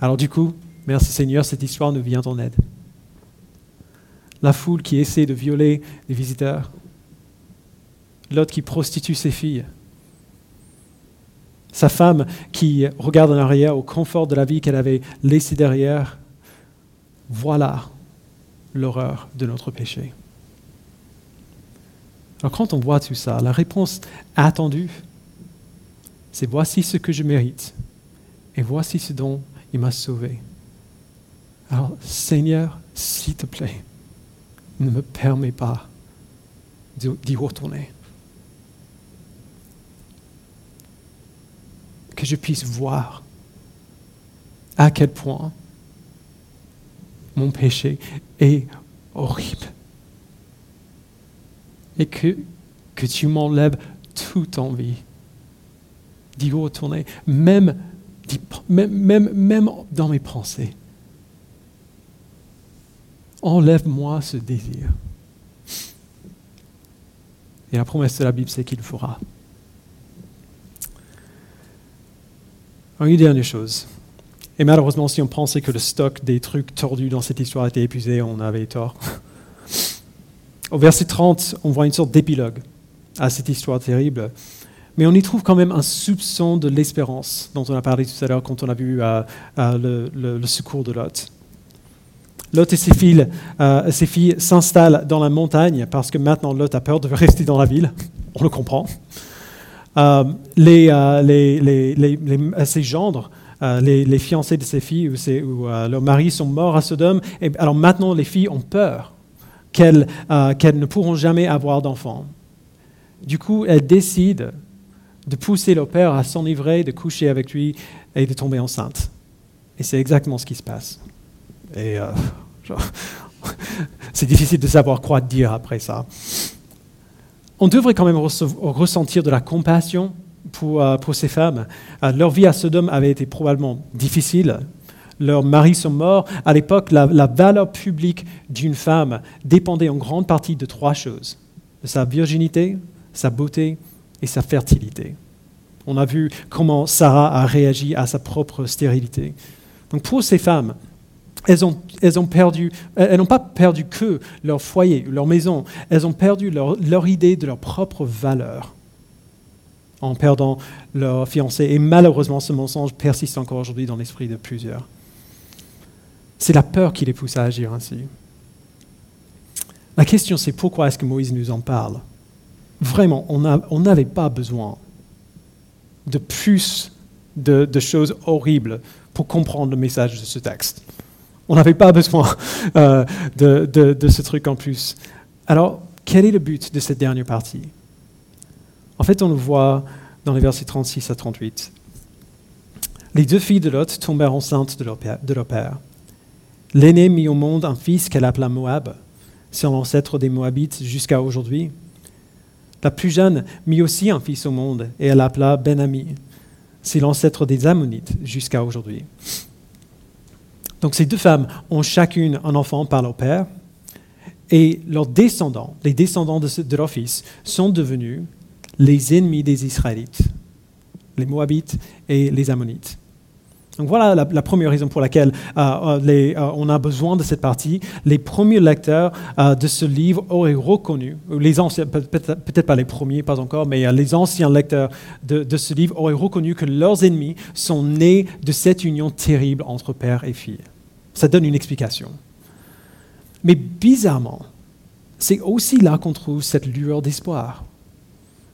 Alors du coup, merci Seigneur, cette histoire nous vient en aide. La foule qui essaie de violer les visiteurs. L'autre qui prostitue ses filles. Sa femme qui regarde en arrière au confort de la vie qu'elle avait laissée derrière. Voilà l'horreur de notre péché. Alors quand on voit tout ça, la réponse attendue, c'est voici ce que je mérite et voici ce dont il m'a sauvé. Alors Seigneur, s'il te plaît, ne me permets pas d'y retourner. Que je puisse voir à quel point mon péché est horrible. Que tu m'enlèves toute envie d'y retourner, même, même, même, même dans mes pensées. Enlève-moi ce désir. Et la promesse de la Bible, c'est qu'il le fera. une dernière chose. Et malheureusement, si on pensait que le stock des trucs tordus dans cette histoire était épuisé, on avait tort. Au verset 30, on voit une sorte d'épilogue à cette histoire terrible. Mais on y trouve quand même un soupçon de l'espérance dont on a parlé tout à l'heure quand on a vu euh, euh, le, secours de Lot. Lot et ses filles, euh, ses filles s'installent dans la montagne parce que maintenant Lot a peur de rester dans la ville. On le comprend. les, ses gendres, les, fiancés de ses filles ou, leurs maris sont morts à Sodome. Et alors maintenant, les filles ont peur qu'elles ne pourront jamais avoir d'enfants. Du coup, elles décident de pousser leur père à s'enivrer, de coucher avec lui et de tomber enceinte. Et c'est exactement ce qui se passe. Et euh, c'est difficile de savoir quoi dire après ça. On devrait quand même ressentir de la compassion pour, euh, pour ces femmes. Euh, leur vie à Sodome avait été probablement difficile. Leurs maris sont morts. À l'époque, la, valeur publique d'une femme dépendait en grande partie de trois choses. De sa virginité, sa beauté et sa fertilité. On a vu comment Sarah a réagi à sa propre stérilité. Donc pour ces femmes, elles ont, elles ont elles n'ont pas perdu que leur foyer, leur maison, elles ont perdu leur, leur idée de leur propre valeur en perdant leur fiancé. Et malheureusement, ce mensonge persiste encore aujourd'hui dans l'esprit de plusieurs. C'est la peur qui les pousse à agir ainsi. La question, c'est pourquoi est-ce que Moïse nous en parle? Vraiment, on n'avait pas besoin de plus de, choses horribles pour comprendre le message de ce texte. On n'avait pas besoin euh, de, ce truc en plus. Alors, quel est le but de cette dernière partie? En fait, on le voit dans les versets 36 à 38. Les deux filles de Lot tombèrent enceintes de leur père. De leur père. L'aînée mit au monde un fils qu'elle appela Moab, c'est l'ancêtre des Moabites jusqu'à aujourd'hui. La plus jeune mit aussi un fils au monde et elle l'appela Ben-Ami. C'est l'ancêtre des Ammonites jusqu'à aujourd'hui. Donc ces deux femmes ont chacune un enfant par leur père et leurs descendants, les descendants de, de leur fils, sont devenus les ennemis des Israélites, les Moabites et les Ammonites. Donc voilà la, première raison pour laquelle euh, euh, euh, on a besoin de cette partie. Les premiers lecteurs de ce livre auraient reconnu, les anciens, peut-être pas les premiers, pas encore, mais les anciens lecteurs de, de, ce livre auraient reconnu que leurs ennemis sont nés de cette union terrible entre père et fille. Ça donne une explication. Mais bizarrement, c'est aussi là qu'on trouve cette lueur d'espoir.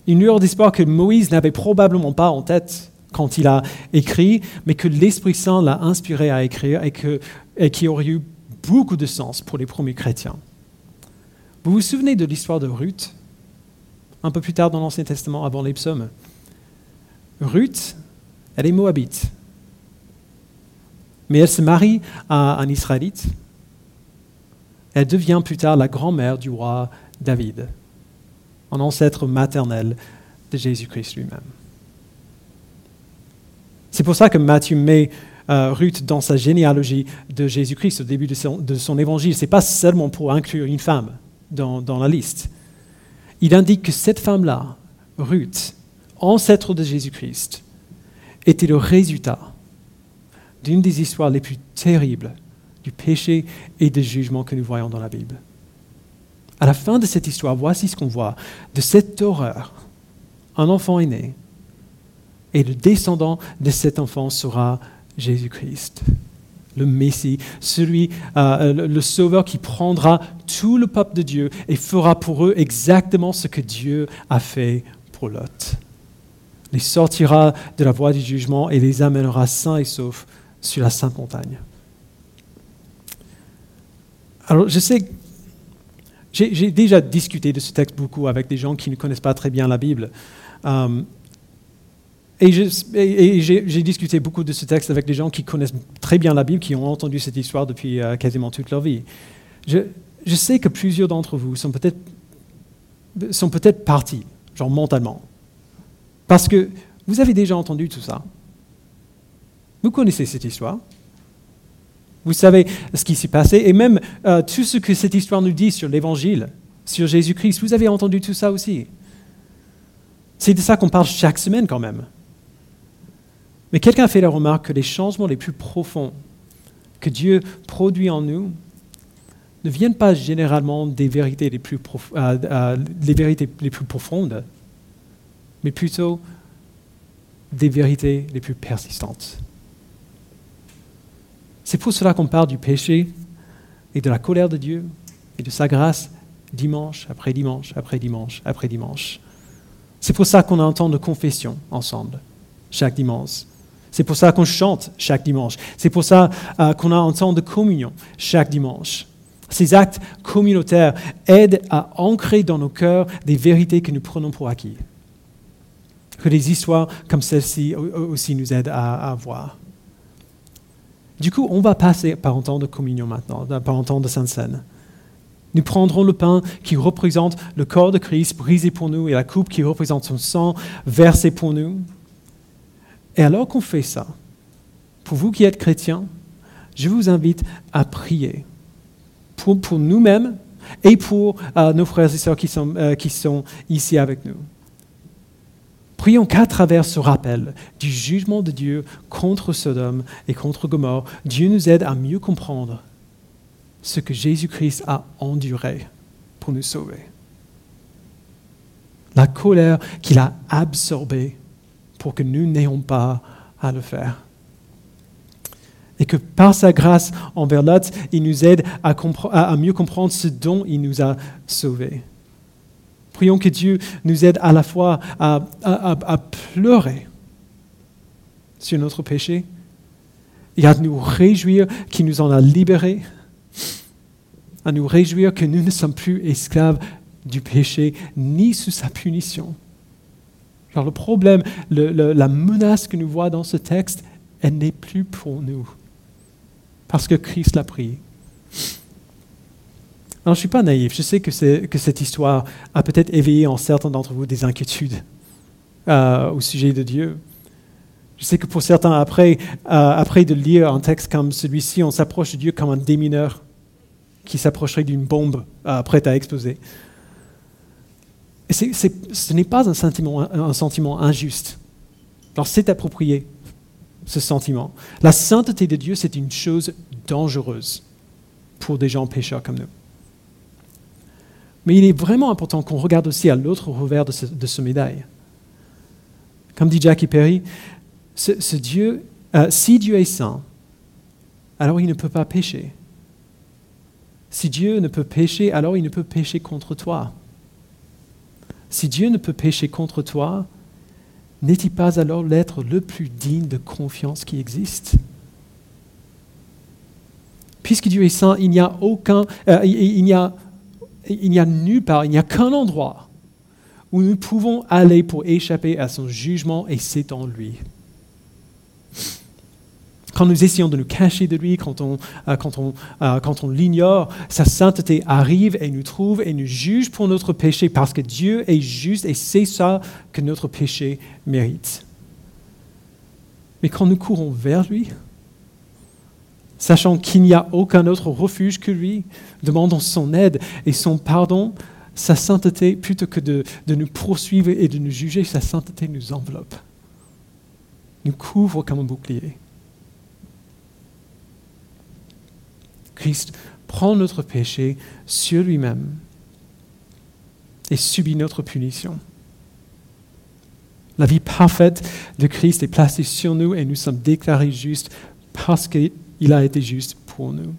Une lueur d'espoir que Moïse n'avait probablement pas en tête quand il a écrit, mais que l'Esprit Saint l'a inspiré à écrire et, que, et qui aurait eu beaucoup de sens pour les premiers chrétiens. Vous vous souvenez de l'histoire de Ruth, un peu plus tard dans l'Ancien Testament, avant les psaumes? Ruth, elle est moabite, mais elle se marie à un Israélite. Elle devient plus tard la grand-mère du roi David, un ancêtre maternel de Jésus-Christ lui-même. C'est pour ça que Matthieu met Ruth dans sa généalogie de Jésus-Christ au début de son, évangile. Ce n'est pas seulement pour inclure une femme dans, dans la liste. Il indique que cette femme-là, Ruth, ancêtre de Jésus-Christ, était le résultat d'une des histoires les plus terribles du péché et du jugement que nous voyons dans la Bible. À la fin de cette histoire, voici ce qu'on voit. De cette horreur, un enfant est né et le descendant de cet enfant sera Jésus-Christ, le Messie, celui, euh, le, Sauveur qui prendra tout le peuple de Dieu et fera pour eux exactement ce que Dieu a fait pour Lot. Les sortira de la voie du jugement et les amènera sains et saufs sur la sainte montagne. Alors, je sais, j'ai déjà discuté de ce texte beaucoup avec des gens qui ne connaissent pas très bien la Bible. Euh, Et j'ai discuté beaucoup de ce texte avec des gens qui connaissent très bien la Bible, qui ont entendu cette histoire depuis euh, quasiment toute leur vie. Je, sais que plusieurs d'entre vous sont peut-être sont peut-être partis, genre mentalement, parce que vous avez déjà entendu tout ça. Vous connaissez cette histoire. Vous savez ce qui s'est passé et même euh, tout ce que cette histoire nous dit sur l'Évangile, sur Jésus-Christ. Vous avez entendu tout ça aussi. C'est de ça qu'on parle chaque semaine quand même. Mais quelqu'un a fait la remarque que les changements les plus profonds que Dieu produit en nous ne viennent pas généralement des vérités les plus, euh, euh, vérités les plus profondes, mais plutôt des vérités les plus persistantes. C'est pour cela qu'on parle du péché et de la colère de Dieu et de sa grâce dimanche après dimanche après dimanche après dimanche. C'est pour ça qu'on temps de confession ensemble chaque dimanche. C'est pour ça qu'on chante chaque dimanche. C'est pour ça euh, qu'on a un temps de communion chaque dimanche. Ces actes communautaires aident à ancrer dans nos cœurs des vérités que nous prenons pour acquis. Que des histoires comme celle-ci aussi nous aident à, voir. Du coup, on va passer par un temps de communion maintenant, par un temps de Sainte Seine. Nous prendrons le pain qui représente le corps de Christ brisé pour nous et la coupe qui représente son sang versé pour nous. Et alors qu'on fait ça, pour vous qui êtes chrétiens, je vous invite à prier pour, nous-mêmes et pour euh, nos frères et sœurs qui sont, euh, qui sont ici avec nous. Prions qu'à travers ce rappel du jugement de Dieu contre Sodome et contre Gomorre, Dieu nous aide à mieux comprendre ce que Jésus-Christ a enduré pour nous sauver. La colère qu'il a absorbée pour que nous n'ayons pas à le faire et que par sa grâce envers l'autre, il nous aide à, mieux comprendre ce dont il nous a sauvés. Prions que Dieu nous aide à la fois à, à pleurer sur notre péché et à nous réjouir qu'il nous en a libérés, à nous réjouir que nous ne sommes plus esclaves du péché ni sous sa punition. Genre le problème, la menace que nous voyons dans ce texte, elle n'est plus pour nous parce que Christ l'a pris. Alors, je ne suis pas naïf. Je sais que, cette histoire a peut-être éveillé en certains d'entre vous des inquiétudes euh, au sujet de Dieu. Je sais que pour certains, après, euh, après de lire un texte comme celui-ci, on s'approche de Dieu comme un démineur qui s'approcherait d'une bombe euh, prête à exploser. Ce n'est pas un sentiment, injuste. Alors c'est approprié ce sentiment. La sainteté de Dieu, c'est une chose dangereuse pour des gens pécheurs comme nous. Mais il est vraiment important qu'on regarde aussi à l'autre revers de ce, médaille. Comme dit Jackie Perry, euh, si Dieu est saint, alors il ne peut pas pécher. Si Dieu ne peut pécher, alors il ne peut pécher contre toi. Si Dieu ne peut pécher contre toi, n'est-il pas alors l'être le plus digne de confiance qui existe? Puisque Dieu est saint, il n'y a aucun, euh, nulle part, il n'y a qu'un endroit où nous pouvons aller pour échapper à son jugement et c'est en lui quand nous essayons de nous cacher de lui, quand on, euh, quand on, euh, quand on l'ignore, sa sainteté arrive et nous trouve et nous juge pour notre péché parce que Dieu est juste et c'est ça que notre péché mérite. Mais quand nous courons vers lui, sachant qu'il n'y a aucun autre refuge que lui, demandons son aide et son pardon, sa sainteté, plutôt que de, de nous poursuivre et de nous juger, sa sainteté nous enveloppe, nous couvre comme un bouclier. Christ prend notre péché sur lui-même et subit notre punition. La vie parfaite de Christ est placée sur nous et nous sommes déclarés justes parce qu'il a été juste pour nous.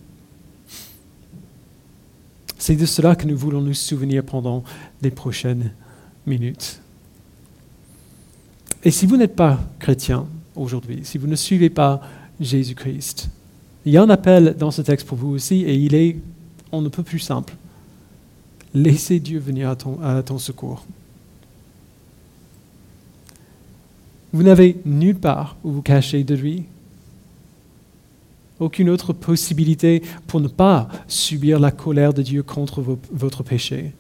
C'est de cela que nous voulons nous souvenir pendant les prochaines minutes. Et si vous n'êtes pas chrétien aujourd'hui, si vous ne suivez pas Jésus-Christ, il y a un appel dans ce texte pour vous aussi, et il est, on ne peut plus simple. Laissez Dieu venir à ton, secours. Vous n'avez nulle part où vous cacher de lui. Aucune autre possibilité pour ne pas subir la colère de Dieu contre votre péché.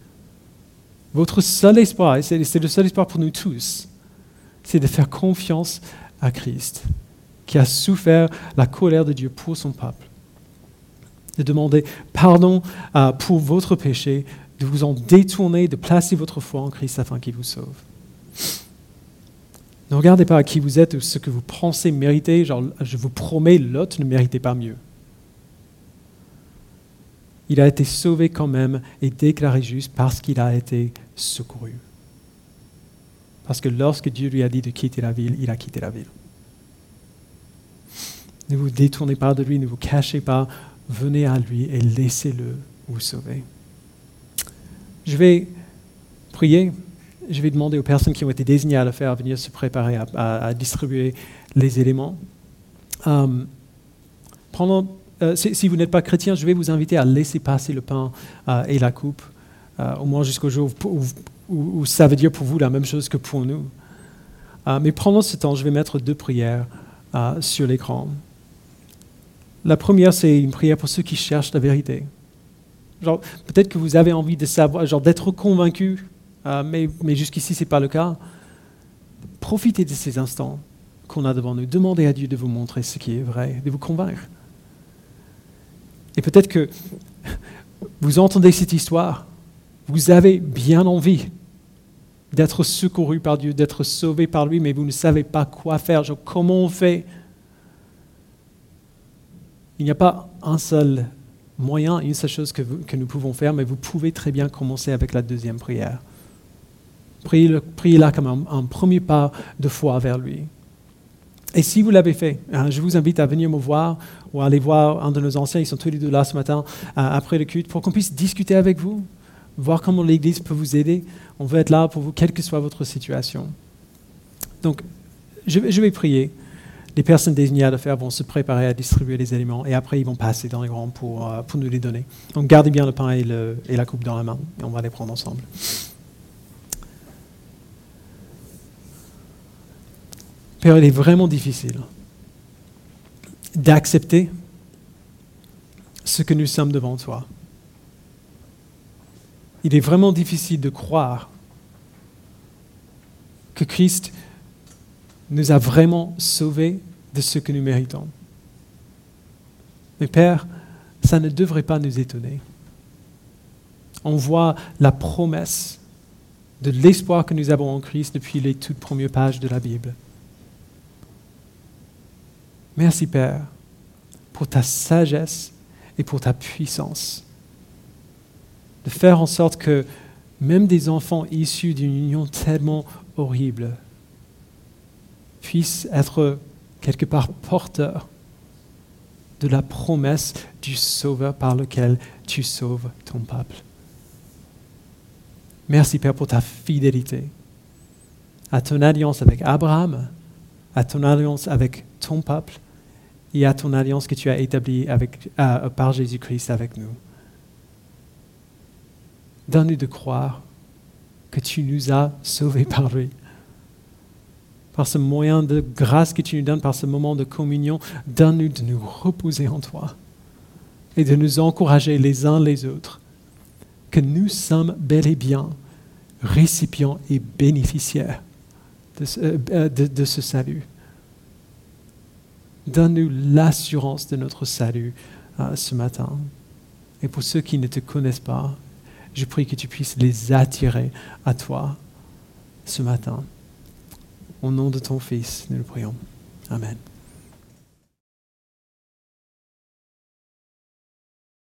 Votre seul espoir, et c'est le seul espoir pour nous tous, c'est de faire confiance à Christ, qui a souffert la colère de Dieu pour son peuple. De demander pardon euh, pour votre péché, de vous en détourner, de placer votre foi en Christ afin qu'il vous sauve. Ne regardez pas à qui vous êtes ou ce que vous pensez mériter. Genre, je vous promets, l'autre ne méritait pas mieux. Il a été sauvé quand même et déclaré juste parce qu'il a été secouru. Parce que lorsque Dieu lui a dit de quitter la ville, il a quitté la ville. Ne vous détournez pas de lui, ne vous cachez pas, venez à lui et laissez-le vous sauver. Je vais prier je vais demander aux personnes qui ont été désignées à le faire à venir se préparer à, distribuer les éléments. Euh, pendant, euh, si, vous n'êtes pas chrétien, je vais vous inviter à laisser passer le pain euh, et la coupe, au moins jusqu'au jour où, ça veut dire pour vous la même chose que pour nous. mais pendant ce temps, je vais mettre deux prières sur l'écran. La première, c'est une prière pour ceux qui cherchent la vérité. peut-être que vous avez envie de savoir, genre d'être convaincu euh, mais, jusqu'ici, ce n'est pas le cas. Profitez de ces instants qu'on a devant nous. Demandez à Dieu de vous montrer ce qui est vrai, de vous convaincre. Et peut-être que vous entendez cette histoire, vous avez bien envie d'être secouru par Dieu, d'être sauvé par lui, mais vous ne savez pas quoi faire. comment on fait Il n'y a pas un seul moyen, une seule chose que nous pouvons faire, mais vous pouvez très bien commencer avec la deuxième prière. Priez-la comme un, premier pas de foi vers lui. Et si vous l'avez fait, hein, je vous invite à venir me voir ou à aller voir un de nos anciens, ils sont tous les deux là ce matin, après le culte, pour qu'on puisse discuter avec vous, voir comment l'Église peut vous aider. On veut être là pour vous, quelle que soit votre situation. Donc, je, vais prier. Les personnes désignées à le faire vont se préparer à distribuer les éléments et après ils vont passer dans les rangs pour, euh, pour nous les donner. Donc, gardez bien le pain et, et la coupe dans la main et on va les prendre ensemble. Père, il est vraiment difficile d'accepter ce que nous sommes devant toi. Il est vraiment difficile de croire que Christ nous a vraiment sauvés de ce que nous méritons. Mais Père, ça ne devrait pas nous étonner. On voit la promesse de l'espoir que nous avons en Christ depuis les toutes premières pages de la Bible. Merci Père pour ta sagesse et pour ta puissance. De faire en sorte que même des enfants issus d'une union tellement horrible puissent être quelque part porteurs de la promesse du Sauveur par lequel tu sauves ton peuple. Merci Père pour ta fidélité à ton alliance avec Abraham, à ton alliance avec ton peuple et à ton alliance que tu as établie avec, par Jésus-Christ avec nous. Donne-nous de croire que tu nous as sauvés par lui. Par ce moyen de grâce que tu nous donnes, par ce moment de communion, donne-nous de nous reposer en toi et de nous encourager les uns les autres, que nous sommes bel et bien récipients et bénéficiaires de ce, euh, salut. Donne-nous l'assurance de notre salut euh, ce matin. Et pour ceux qui ne te connaissent pas, je prie que tu puisses les attirer à toi ce matin. Au nom de ton Fils, nous le prions. Amen.